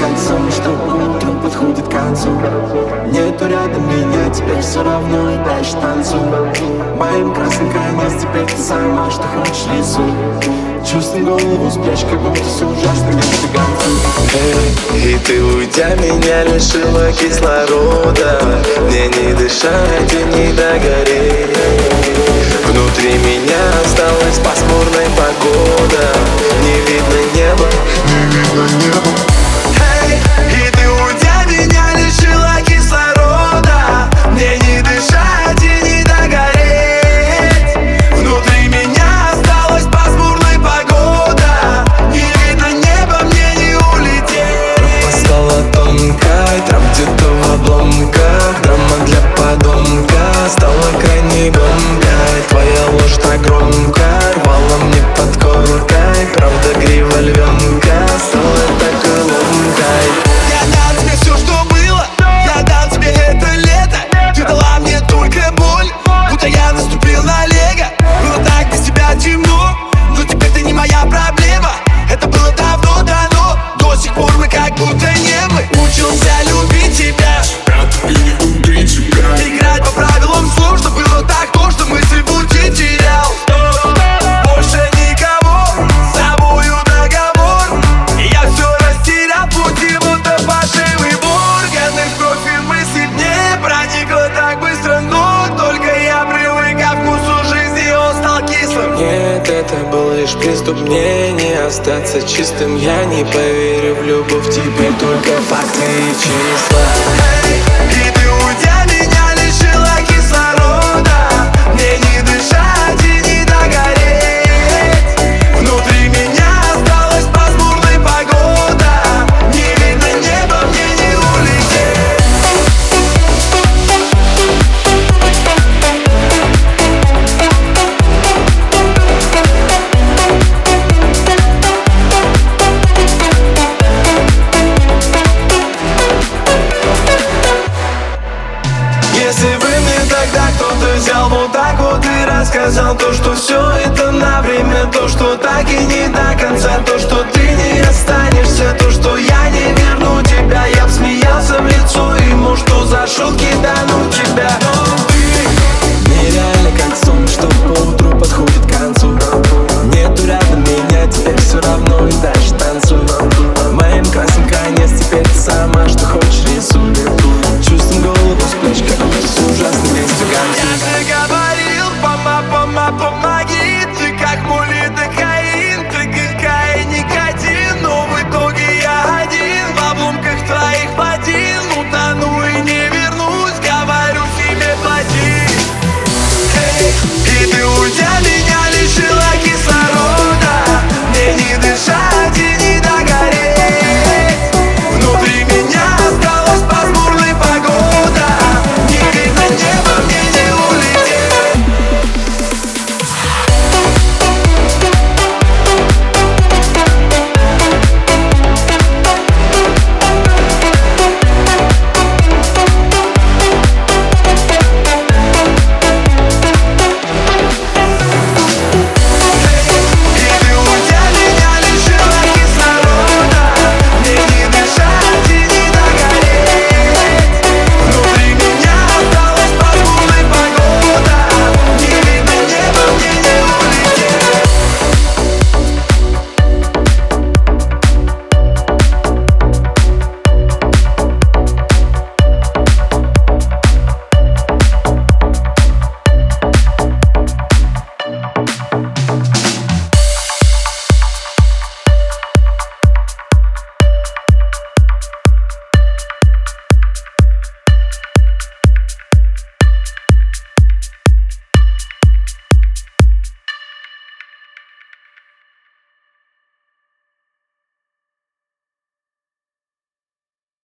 кольцом Что утро подходит к концу. Нету рядом меня, тебе все равно и дальше танцуй Моим красным конец, теперь ты сама, что хочешь рисуй Чувствуй голову, спрячь, как будто все ужасно где-то Эй, и ты уйдя меня лишила кислорода. Мне не дышать и не догореть. Внутри меня осталась это лишь приступ остаться чистым. Я не поверю в любовь Теперь только факты и числа я сказал то, что все это на время. То, что так и не до конца, то, что ты не